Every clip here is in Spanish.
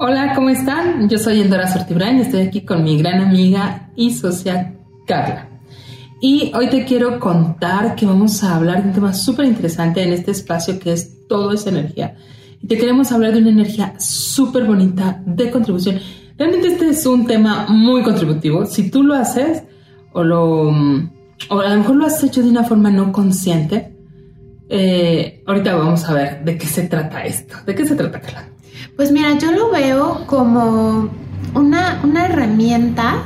Hola, ¿cómo están? Yo soy Endora Sortibrain, estoy aquí con mi gran amiga y socia Carla. Y hoy te quiero contar que vamos a hablar de un tema súper interesante en este espacio que es todo es energía. Y te queremos hablar de una energía súper bonita de contribución. Realmente este es un tema muy contributivo. Si tú lo haces o lo o a lo mejor lo has hecho de una forma no consciente, eh, ahorita vamos a ver de qué se trata esto. ¿De qué se trata, Carla? Pues mira, yo lo veo como una, herramienta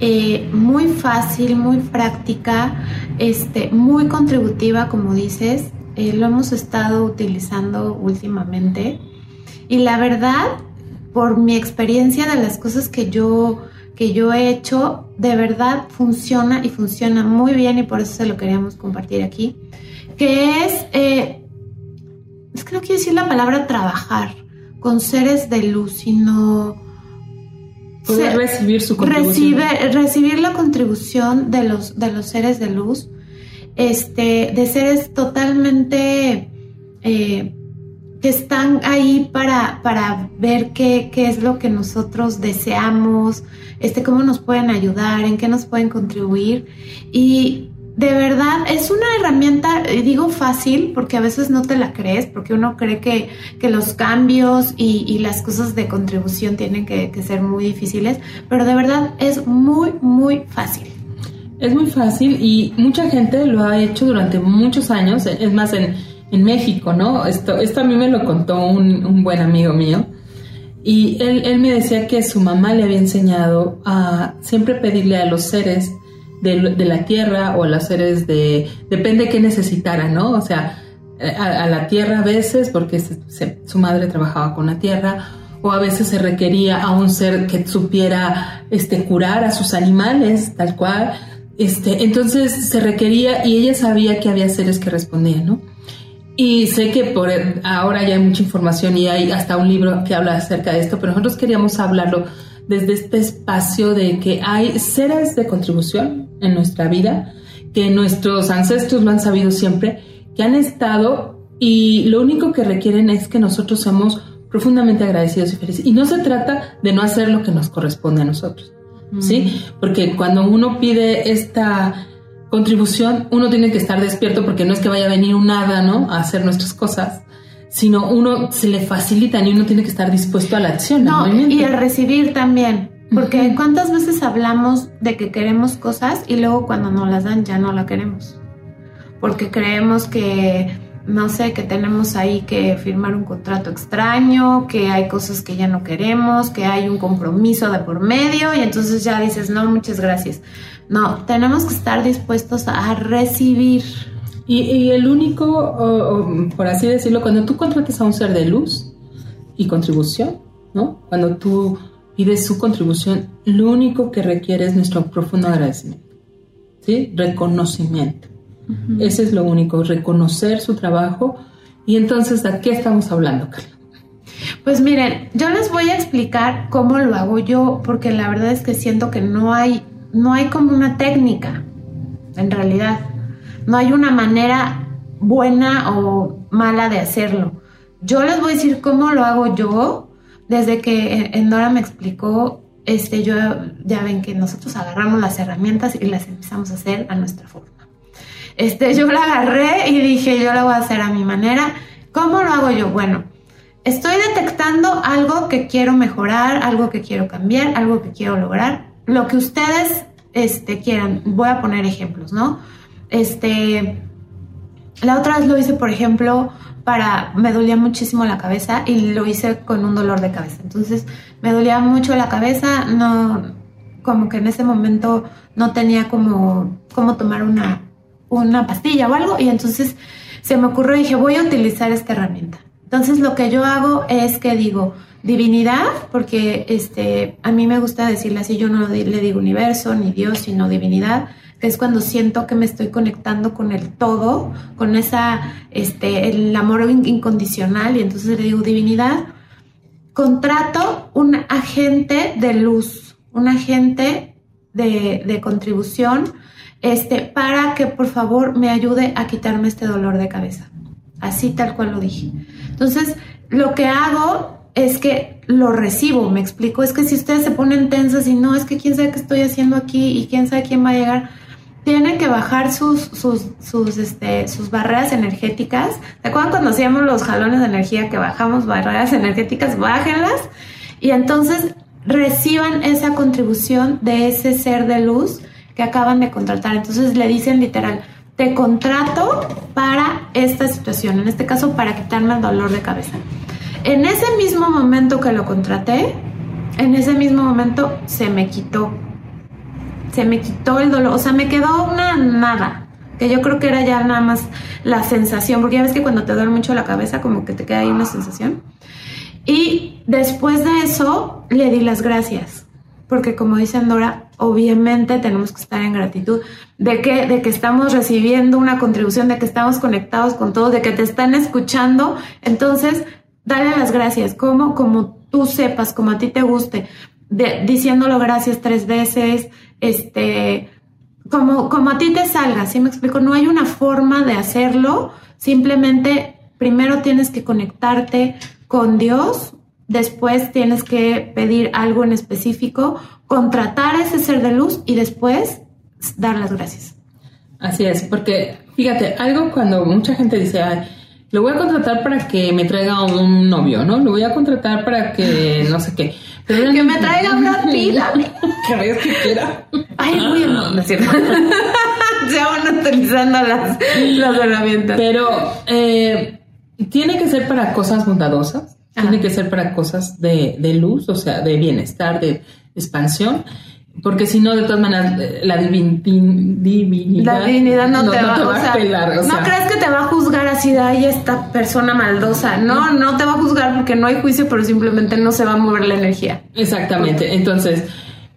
eh, muy fácil, muy práctica, este, muy contributiva, como dices. Eh, lo hemos estado utilizando últimamente. Y la verdad, por mi experiencia de las cosas que yo, que yo he hecho, de verdad funciona y funciona muy bien y por eso se lo queríamos compartir aquí. Que es, eh, es que no quiero decir la palabra trabajar con seres de luz, sino poder recibir su contribución. recibir la contribución de los, de los seres de luz, este, de seres totalmente eh, que están ahí para, para ver qué, qué, es lo que nosotros deseamos, este, cómo nos pueden ayudar, en qué nos pueden contribuir. Y de verdad es una herramienta, digo fácil, porque a veces no te la crees, porque uno cree que, los cambios y, las cosas de contribución tienen que, ser muy difíciles, pero de verdad es muy, muy fácil. Es muy fácil y mucha gente lo ha hecho durante muchos años, es más en, México, ¿no? Esto, esto a mí me lo contó un, buen amigo mío. Y él, él me decía que su mamá le había enseñado a siempre pedirle a los seres de, la tierra o a los seres de... Depende de qué necesitara, ¿no? O sea, a, la tierra a veces porque su madre trabajaba con la tierra o a veces se requería a un ser que supiera este, curar a sus animales, tal cual. Este, entonces se requería y ella sabía que había seres que respondían, ¿no? Y sé que por ahora ya hay mucha información y hay hasta un libro que habla acerca de esto, pero nosotros queríamos hablarlo desde este espacio de que hay seres de contribución en nuestra vida, que nuestros ancestros lo han sabido siempre, que han estado y lo único que requieren es que nosotros seamos profundamente agradecidos y felices. Y no se trata de no hacer lo que nos corresponde a nosotros, ¿sí? Porque cuando uno pide esta contribución, uno tiene que estar despierto porque no es que vaya a venir un hada, ¿no? A hacer nuestras cosas, sino uno se le facilita y uno tiene que estar dispuesto a la acción. No, y el recibir también. Porque cuántas veces hablamos de que queremos cosas y luego cuando nos las dan ya no la queremos. Porque creemos que, no sé, que tenemos ahí que firmar un contrato extraño, que hay cosas que ya no queremos, que hay un compromiso de por medio y entonces ya dices, no, muchas gracias. No, tenemos que estar dispuestos a recibir y, el único, por así decirlo, cuando tú contratas a un ser de luz y contribución, ¿no? Cuando tú pides su contribución, lo único que requiere es nuestro profundo agradecimiento, ¿sí? Reconocimiento. Ese es lo único, reconocer su trabajo. Y entonces, ¿de qué estamos hablando, Carla? Pues miren, yo les voy a explicar cómo lo hago yo, porque la verdad es que siento que no hay, no hay como una técnica, en realidad. No hay una manera buena o mala de hacerlo. Yo les voy a decir cómo lo hago yo. Desde que Endora me explicó, este, yo ya ven que nosotros agarramos las herramientas y las empezamos a hacer a nuestra forma. Este, yo la agarré y dije, yo la voy a hacer a mi manera. ¿Cómo lo hago yo? Bueno, estoy detectando algo que quiero mejorar, algo que quiero cambiar, algo que quiero lograr, lo que ustedes este, quieran. Voy a poner ejemplos, ¿no? Este, la otra vez lo hice, por ejemplo, para, me dolía muchísimo la cabeza y lo hice con un dolor de cabeza. Entonces, me dolía mucho la cabeza, no, como que en ese momento no tenía como, como tomar una, una pastilla o algo y entonces se me ocurrió y dije, voy a utilizar esta herramienta. Entonces, lo que yo hago es que digo, divinidad, porque este, a mí me gusta decirle así, yo no le digo universo ni Dios, sino divinidad que es cuando siento que me estoy conectando con el todo, con esa, este, el amor incondicional y entonces le digo divinidad, contrato un agente de luz, un agente de, de contribución, este, para que por favor me ayude a quitarme este dolor de cabeza. Así tal cual lo dije. Entonces, lo que hago es que lo recibo, me explico, es que si ustedes se ponen tensas y no, es que quién sabe qué estoy haciendo aquí y quién sabe quién va a llegar, tienen que bajar sus, sus, sus, este, sus barreras energéticas. ¿Te acuerdan cuando hacíamos los jalones de energía que bajamos barreras energéticas? Bájenlas y entonces reciban esa contribución de ese ser de luz que acaban de contratar. Entonces le dicen literal, te contrato para esta situación, en este caso para quitarme el dolor de cabeza. En ese mismo momento que lo contraté, en ese mismo momento se me quitó. Se me quitó el dolor, o sea, me quedó una nada, que yo creo que era ya nada más la sensación, porque ya ves que cuando te duele mucho la cabeza como que te queda ahí una sensación. Y después de eso le di las gracias, porque como dice Andora, obviamente tenemos que estar en gratitud de que, de que estamos recibiendo una contribución, de que estamos conectados con todos, de que te están escuchando. Entonces, dale las gracias, como, como tú sepas, como a ti te guste, de, diciéndolo gracias tres veces, este, como, como a ti te salga, ¿sí me explico? No hay una forma de hacerlo, simplemente primero tienes que conectarte con Dios, después tienes que pedir algo en específico, contratar a ese ser de luz y después dar las gracias. Así es, porque fíjate, algo cuando mucha gente dice, lo voy a contratar para que me traiga un novio, ¿no? Lo voy a contratar para que no sé qué. Que me traiga una pila. que vayas que quiera. Ay, muy no, no es cierto. Se van utilizando las, las herramientas. Pero eh, tiene que ser para cosas bondadosas tiene que ser para cosas de, de, luz, o sea, de bienestar, de expansión, porque si no, de todas maneras, la divinidad, la divinidad no, te, va, a pelar. no crees que te va a juzgar así de ahí esta persona maldosa. No, no te va a juzgar porque no hay juicio, pero simplemente no se va a mover la energía. Exactamente. Entonces,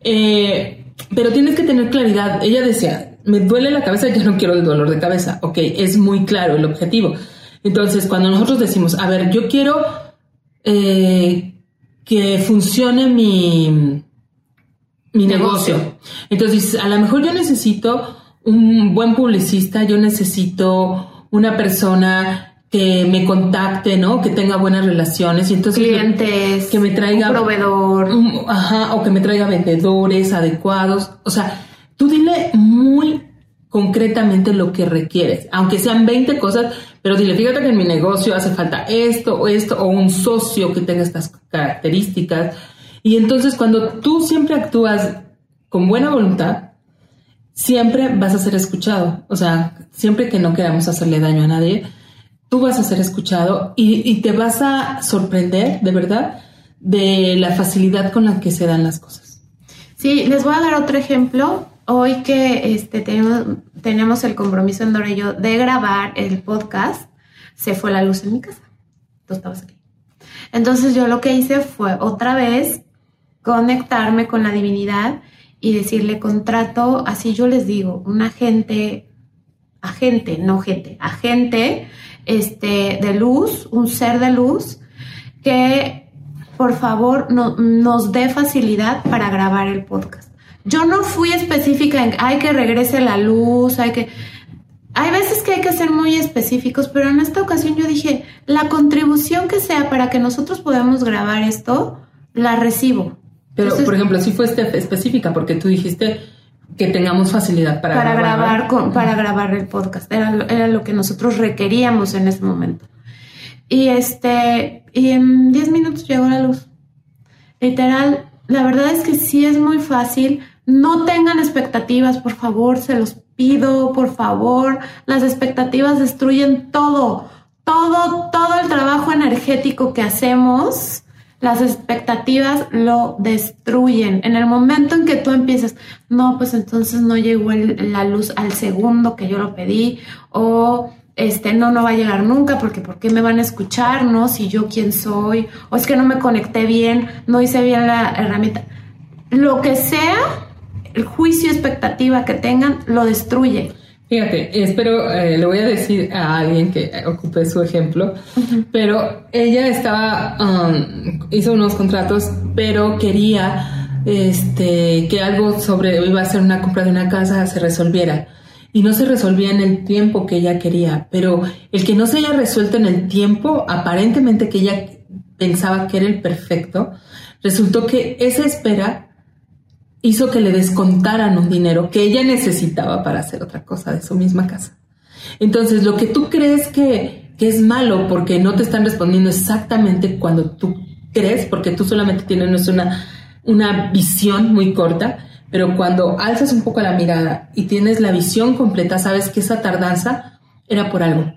eh, pero tienes que tener claridad. Ella decía, me duele la cabeza, yo no quiero el dolor de cabeza. Ok, es muy claro el objetivo. Entonces, cuando nosotros decimos, a ver, yo quiero eh, que funcione mi, mi negocio. Entonces, a lo mejor yo necesito un buen publicista, yo necesito una persona que me contacte, ¿no? Que tenga buenas relaciones y entonces clientes, que me traiga un proveedor, ajá, o que me traiga vendedores adecuados, o sea, tú dile muy concretamente lo que requieres, aunque sean 20 cosas, pero dile, fíjate que en mi negocio hace falta esto o esto, o un socio que tenga estas características. Y entonces cuando tú siempre actúas con buena voluntad, siempre vas a ser escuchado. O sea, siempre que no queramos hacerle daño a nadie, tú vas a ser escuchado y, te vas a sorprender, de verdad, de la facilidad con la que se dan las cosas. Sí, les voy a dar otro ejemplo hoy que este, tenemos, el compromiso en y de grabar el podcast, se fue la luz en mi casa. Tú estabas aquí. Entonces yo lo que hice fue otra vez conectarme con la divinidad y decirle contrato, así yo les digo, un agente, agente, no gente, agente este, de luz, un ser de luz, que por favor no, nos dé facilidad para grabar el podcast. Yo no fui específica en, hay que regrese la luz, hay que... Hay veces que hay que ser muy específicos, pero en esta ocasión yo dije, la contribución que sea para que nosotros podamos grabar esto, la recibo. Pero, por ejemplo, sí fue este específica, porque tú dijiste que tengamos facilidad para, para grabar. con, para grabar el podcast. Era, era lo que nosotros requeríamos en ese momento. Y este, y en 10 minutos llegó la luz. Literal, la verdad es que sí es muy fácil no tengan expectativas, por favor, se los pido, por favor. Las expectativas destruyen todo, todo, todo el trabajo energético que hacemos. Las expectativas lo destruyen. En el momento en que tú empiezas, no, pues entonces no llegó la luz al segundo que yo lo pedí, o este, no, no va a llegar nunca, porque ¿por qué me van a escuchar? No, si yo quién soy, o es que no me conecté bien, no hice bien la herramienta. Lo que sea, el juicio expectativa que tengan lo destruye. Fíjate, espero, eh, le voy a decir a alguien que ocupe su ejemplo, pero ella estaba, um, hizo unos contratos, pero quería este, que algo sobre, iba a hacer una compra de una casa, se resolviera. Y no se resolvía en el tiempo que ella quería, pero el que no se haya resuelto en el tiempo, aparentemente que ella pensaba que era el perfecto, resultó que esa espera hizo que le descontaran un dinero que ella necesitaba para hacer otra cosa de su misma casa. Entonces, lo que tú crees que, que es malo porque no te están respondiendo exactamente cuando tú crees, porque tú solamente tienes una, una visión muy corta, pero cuando alzas un poco la mirada y tienes la visión completa, sabes que esa tardanza era por algo.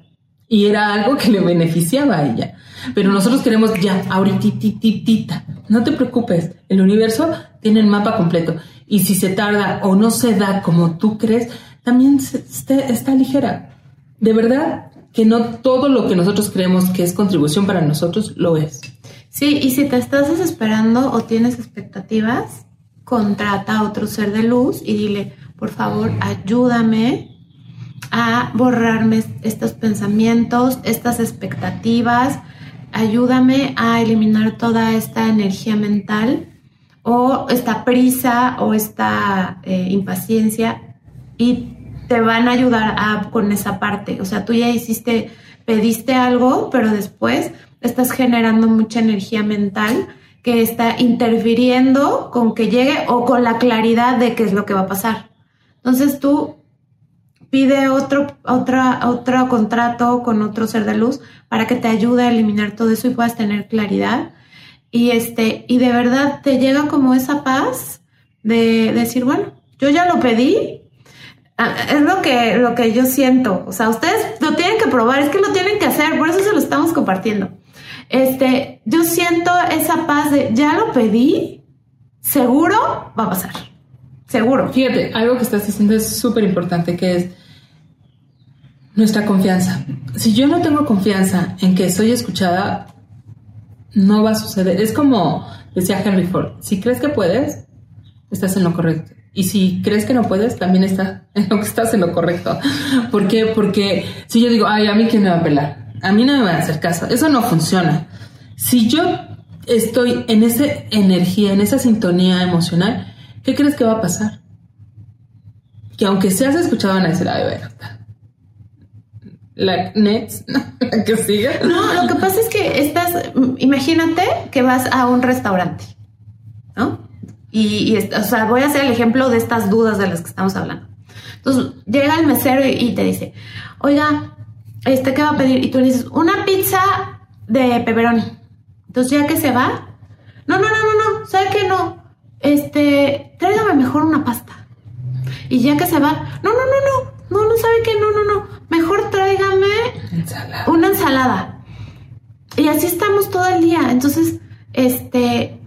Y era algo que le beneficiaba a ella. Pero nosotros queremos ya, ahorita, no te preocupes, el universo tiene el mapa completo. Y si se tarda o no se da como tú crees, también está ligera. De verdad que no todo lo que nosotros creemos que es contribución para nosotros lo es. Sí, y si te estás desesperando o tienes expectativas, contrata a otro ser de luz y dile, por favor, ayúdame a borrarme estos pensamientos, estas expectativas, ayúdame a eliminar toda esta energía mental o esta prisa o esta eh, impaciencia y te van a ayudar a, con esa parte. O sea, tú ya hiciste, pediste algo, pero después estás generando mucha energía mental que está interfiriendo con que llegue o con la claridad de qué es lo que va a pasar. Entonces tú pide otro, otra, otro contrato con otro ser de luz para que te ayude a eliminar todo eso y puedas tener claridad. Y este, y de verdad te llega como esa paz de, decir, bueno, yo ya lo pedí. Ah, es lo que, lo que yo siento. O sea, ustedes lo tienen que probar, es que lo tienen que hacer, por eso se lo estamos compartiendo. Este, yo siento esa paz de ya lo pedí, seguro va a pasar. Seguro. Fíjate, algo que estás diciendo es súper importante, que es nuestra confianza. Si yo no tengo confianza en que soy escuchada, no va a suceder. Es como decía Henry Ford, si crees que puedes, estás en lo correcto. Y si crees que no puedes, también está en lo que estás en lo correcto. ¿Por qué? Porque si yo digo, ay, a mí quién me va a pelar a mí no me van a hacer caso. Eso no funciona. Si yo estoy en esa energía, en esa sintonía emocional, ¿qué crees que va a pasar? Que aunque seas escuchado van a decir, ay, bueno, la next, que siga. No, lo que pasa es que estás, imagínate que vas a un restaurante, ¿no? Y, o sea, voy a hacer el ejemplo de estas dudas de las que estamos hablando. Entonces, llega el mesero y te dice, oiga, este, ¿qué va a pedir? Y tú le dices, una pizza de pepperoni. Entonces, ya que se va, no, no, no, no, no, ¿sabe qué no? Este, tráigame mejor una pasta. Y ya que se va, no, no, no, no, no, no sabe qué, no, no, no, mejor tráigame una ensalada. Y así estamos todo el día. Entonces, este,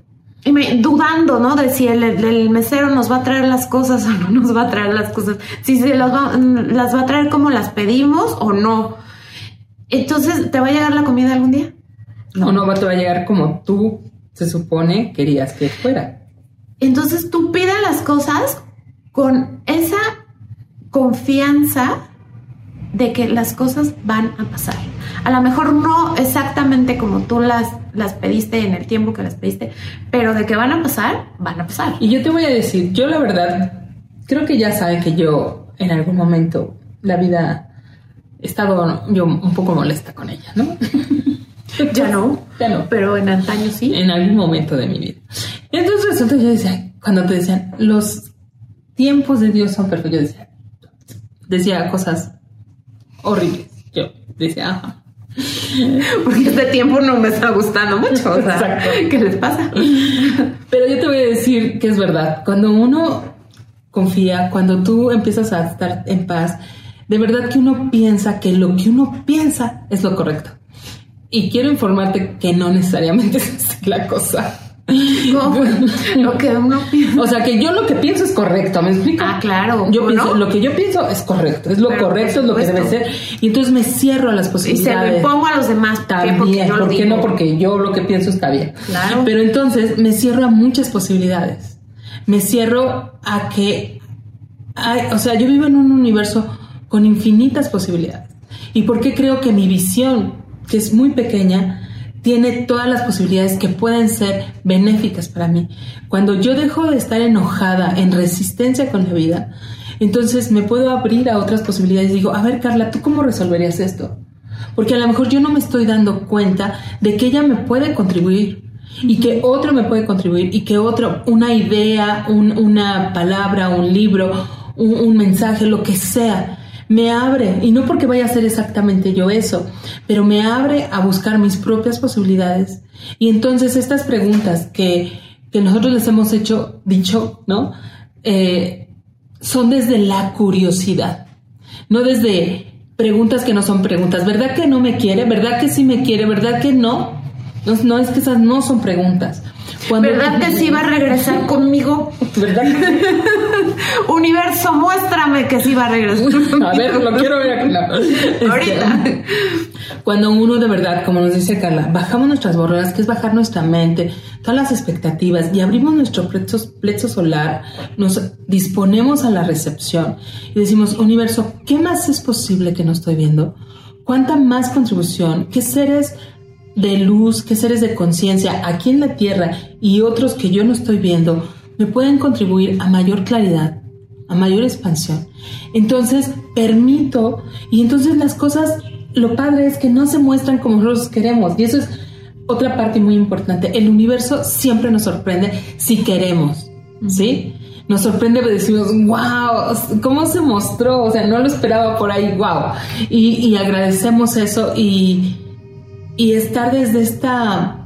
dudando, ¿no? De si el, mesero nos va a traer las cosas o no nos va a traer las cosas, si se las va, las va a traer como las pedimos o no. Entonces, ¿te va a llegar la comida algún día? No, no, te va a llegar como tú se supone querías que fuera. Entonces tú pides las cosas con esa confianza de que las cosas van a pasar. A lo mejor no exactamente como tú las, las pediste en el tiempo que las pediste, pero de que van a pasar, van a pasar. Y yo te voy a decir, yo la verdad, creo que ya saben que yo en algún momento la vida he estado yo un poco molesta con ella, ¿no? ya no, ya no. Pero en antaño sí. En algún momento de mi vida. Entonces resulta yo decía, cuando te decían, los tiempos de Dios son perfectos, yo decía, decía cosas horribles. Yo decía, ajá. Porque este tiempo no me está gustando mucho. O sea, ¿qué les pasa? Pero yo te voy a decir que es verdad. Cuando uno confía, cuando tú empiezas a estar en paz, de verdad que uno piensa que lo que uno piensa es lo correcto. Y quiero informarte que no necesariamente es la cosa. ¿Cómo? lo que uno piensa. O sea, que yo lo que pienso es correcto, ¿me explico? Ah, claro. Yo pienso, lo que yo pienso es correcto, es lo correcto, es lo que debe ser. Y entonces me cierro a las posibilidades. Y se lo pongo a los demás también. ¿Por qué no? Porque yo lo que pienso está bien. Claro. Pero entonces me cierro a muchas posibilidades. Me cierro a que. o sea, yo vivo en un universo con infinitas posibilidades. ¿Y por qué creo que mi visión, que es muy pequeña, tiene todas las posibilidades que pueden ser benéficas para mí? Cuando yo dejo de estar enojada, en resistencia con la vida, entonces me puedo abrir a otras posibilidades. Digo, a ver, Carla, ¿tú cómo resolverías esto? porque a lo mejor yo no me estoy dando cuenta de que ella me puede contribuir y que otro me puede contribuir y que otro, una idea, una palabra, un libro, un, mensaje, lo que sea, me abre, y no porque vaya a ser exactamente yo eso, pero me abre a buscar mis propias posibilidades. Y entonces estas preguntas que, que nosotros les hemos hecho, dicho, ¿no? Eh, son desde la curiosidad, no desde preguntas que no son preguntas. ¿Verdad que no me quiere? ¿Verdad que sí me quiere? ¿Verdad que no? No, no es que esas no son preguntas. ¿Verdad que sí va a regresar conmigo? ¿Verdad? Universo, muéstrame que sí va a regresar. a ver, lo quiero ver aquí. Ahorita. Este, cuando uno de verdad, como nos dice Carla, bajamos nuestras borreras, que es bajar nuestra mente, todas las expectativas y abrimos nuestro plezo solar, nos disponemos a la recepción y decimos, universo, ¿qué más es posible que no estoy viendo? ¿Cuánta más contribución? ¿Qué seres de luz, qué seres de conciencia aquí en la Tierra y otros que yo no estoy viendo me pueden contribuir a mayor claridad, a mayor expansión. Entonces permito y entonces las cosas, lo padre es que no se muestran como nosotros queremos y eso es otra parte muy importante. El universo siempre nos sorprende si queremos, ¿sí? Nos sorprende, decimos, wow, ¿cómo se mostró? O sea, no lo esperaba por ahí, wow. Y, y agradecemos eso y, y estar desde esta,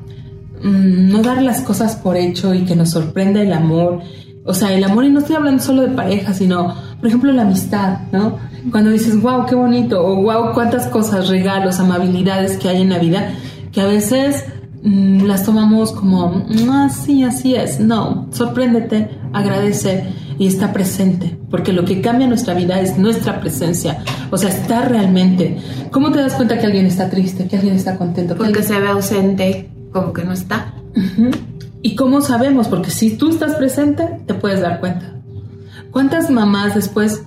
mm, no dar las cosas por hecho y que nos sorprenda el amor. O sea, el amor, y no estoy hablando solo de pareja, sino, por ejemplo, la amistad, ¿no? Cuando dices, wow, qué bonito, o wow, cuántas cosas, regalos, amabilidades que hay en la vida, que a veces mm, las tomamos como, ah, sí, así es. No, sorpréndete, agradece y está presente, porque lo que cambia nuestra vida es nuestra presencia, o sea, está realmente. ¿Cómo te das cuenta que alguien está triste, que alguien está contento? Porque se ve ausente, como que no está. ¿Y cómo sabemos? Porque si tú estás presente, te puedes dar cuenta. ¿Cuántas mamás después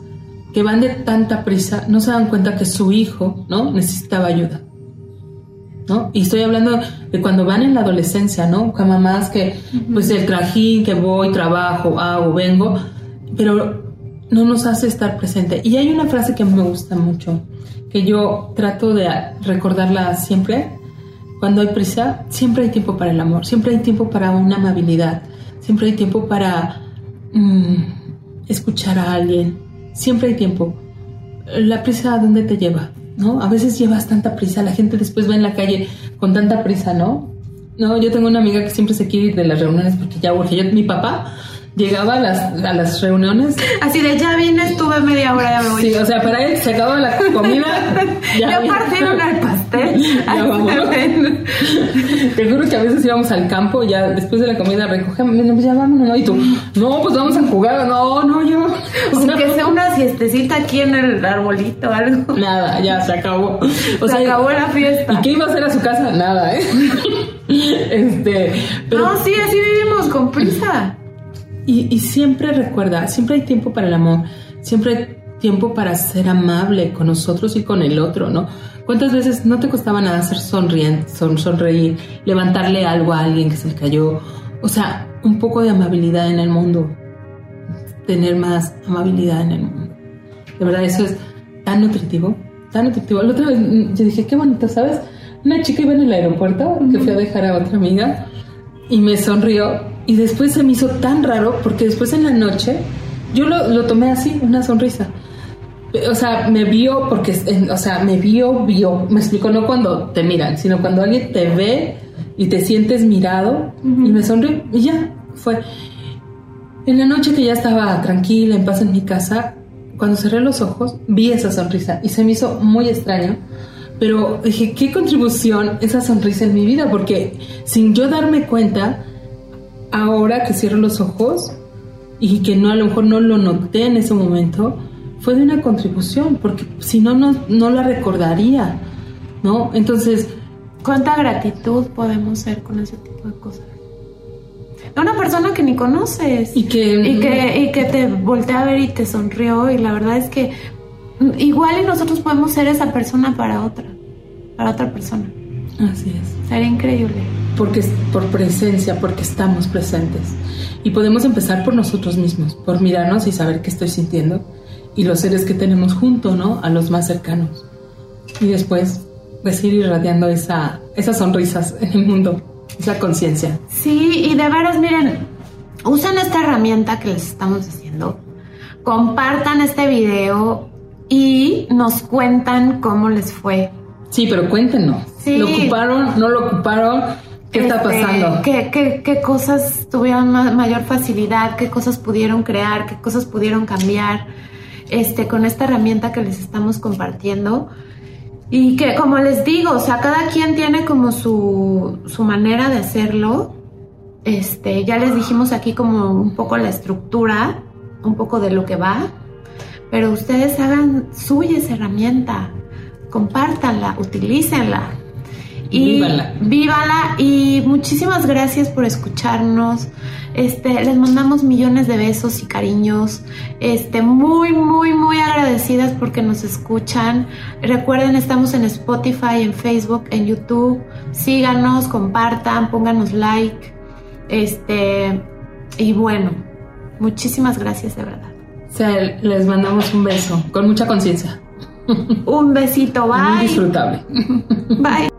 que van de tanta prisa no se dan cuenta que su hijo, ¿no? necesitaba ayuda? ¿No? Y estoy hablando de cuando van en la adolescencia, ¿no? Con mamás que, pues el trajín, que voy, trabajo, hago, vengo, pero no nos hace estar presente. Y hay una frase que me gusta mucho, que yo trato de recordarla siempre. Cuando hay prisa, siempre hay tiempo para el amor, siempre hay tiempo para una amabilidad, siempre hay tiempo para mm, escuchar a alguien, siempre hay tiempo. La prisa, ¿a dónde te lleva? ¿No? A veces llevas tanta prisa, la gente después va en la calle con tanta prisa, ¿no? No, yo tengo una amiga que siempre se quiere ir de las reuniones porque ya urge. Yo, mi papá llegaba a las, a las reuniones. Así de ya vine, estuve media hora, ya me voy. Sí, o sea, para él se acababa la comida. Ya, partieron el pastel. ya vamos. Te juro que a veces íbamos al campo, ya después de la comida recogemos, pues ya vámonos, ¿no? Y tú, no, pues vamos a jugar, no, no, yo. O sea, que sea una siestecita aquí en el arbolito o algo. Nada, ya se acabó. O se acabó la fiesta. ¿Y qué iba a hacer a su casa? Nada, ¿eh? este. Pero... No, sí, así vivimos, con prisa. Y, siempre recuerda, siempre hay tiempo para el amor, siempre hay tiempo para ser amable con nosotros y con el otro, ¿no? ¿Cuántas veces no te costaba nada ser sonriente, son, sonreír, levantarle algo a alguien que se le cayó? O sea, un poco de amabilidad en el mundo, tener más amabilidad en el mundo. De verdad, eso es tan nutritivo, tan nutritivo. La otra vez mm, yo dije, qué bonito, ¿sabes? Una chica iba en el aeropuerto que fui a dejar a otra amiga y me sonrió y después se me hizo tan raro porque después en la noche yo lo, lo tomé así, una sonrisa. O sea, me vio porque, o sea, me vio, vio. Me explico, no cuando te miran, sino cuando alguien te ve y te sientes mirado y me sonrió y ya, fue. En la noche que ya estaba tranquila, en paz en mi casa, cuando cerré los ojos, vi esa sonrisa y se me hizo muy extraño. Pero dije, ¿qué contribución esa sonrisa en mi vida? Porque sin yo darme cuenta, ahora que cierro los ojos y que no a lo mejor no lo noté en ese momento, fue de una contribución, porque si no, no, la recordaría, ¿no? Entonces... ¿Cuánta gratitud podemos ser con ese tipo de cosas? De una persona que ni conoces y que, y que, y que te voltea a ver y te sonrió y la verdad es que igual y nosotros podemos ser esa persona para otra, para otra persona. Así es. Sería increíble porque por presencia, porque estamos presentes. Y podemos empezar por nosotros mismos, por mirarnos y saber qué estoy sintiendo y los seres que tenemos junto, ¿no? A los más cercanos. Y después decir irradiando esa, esas sonrisas en el mundo, esa conciencia. Sí, y de veras, miren, usen esta herramienta que les estamos diciendo, compartan este video y nos cuentan cómo les fue. Sí, pero cuéntenos. Sí. ¿Lo ocuparon? ¿No lo ocuparon? ¿Qué está Este, pasando? ¿qué, qué, qué cosas tuvieron ma- mayor facilidad? ¿Qué cosas pudieron crear? ¿Qué cosas pudieron cambiar? Este, con esta herramienta que les estamos compartiendo. Y que, como les digo, o sea, cada quien tiene como su, su manera de hacerlo. Este, ya les dijimos aquí como un poco la estructura, un poco de lo que va. Pero ustedes hagan suya esa herramienta, compártanla, utilícenla. Y Vívanla. vívala y muchísimas gracias por escucharnos. Este, les mandamos millones de besos y cariños. Este, muy, muy, muy agradecidas porque nos escuchan. Recuerden, estamos en Spotify, en Facebook, en YouTube. Síganos, compartan, pónganos like. Este, y bueno, muchísimas gracias de verdad. Les mandamos un beso con mucha conciencia. Un besito, Muy bye. disfrutable. Bye.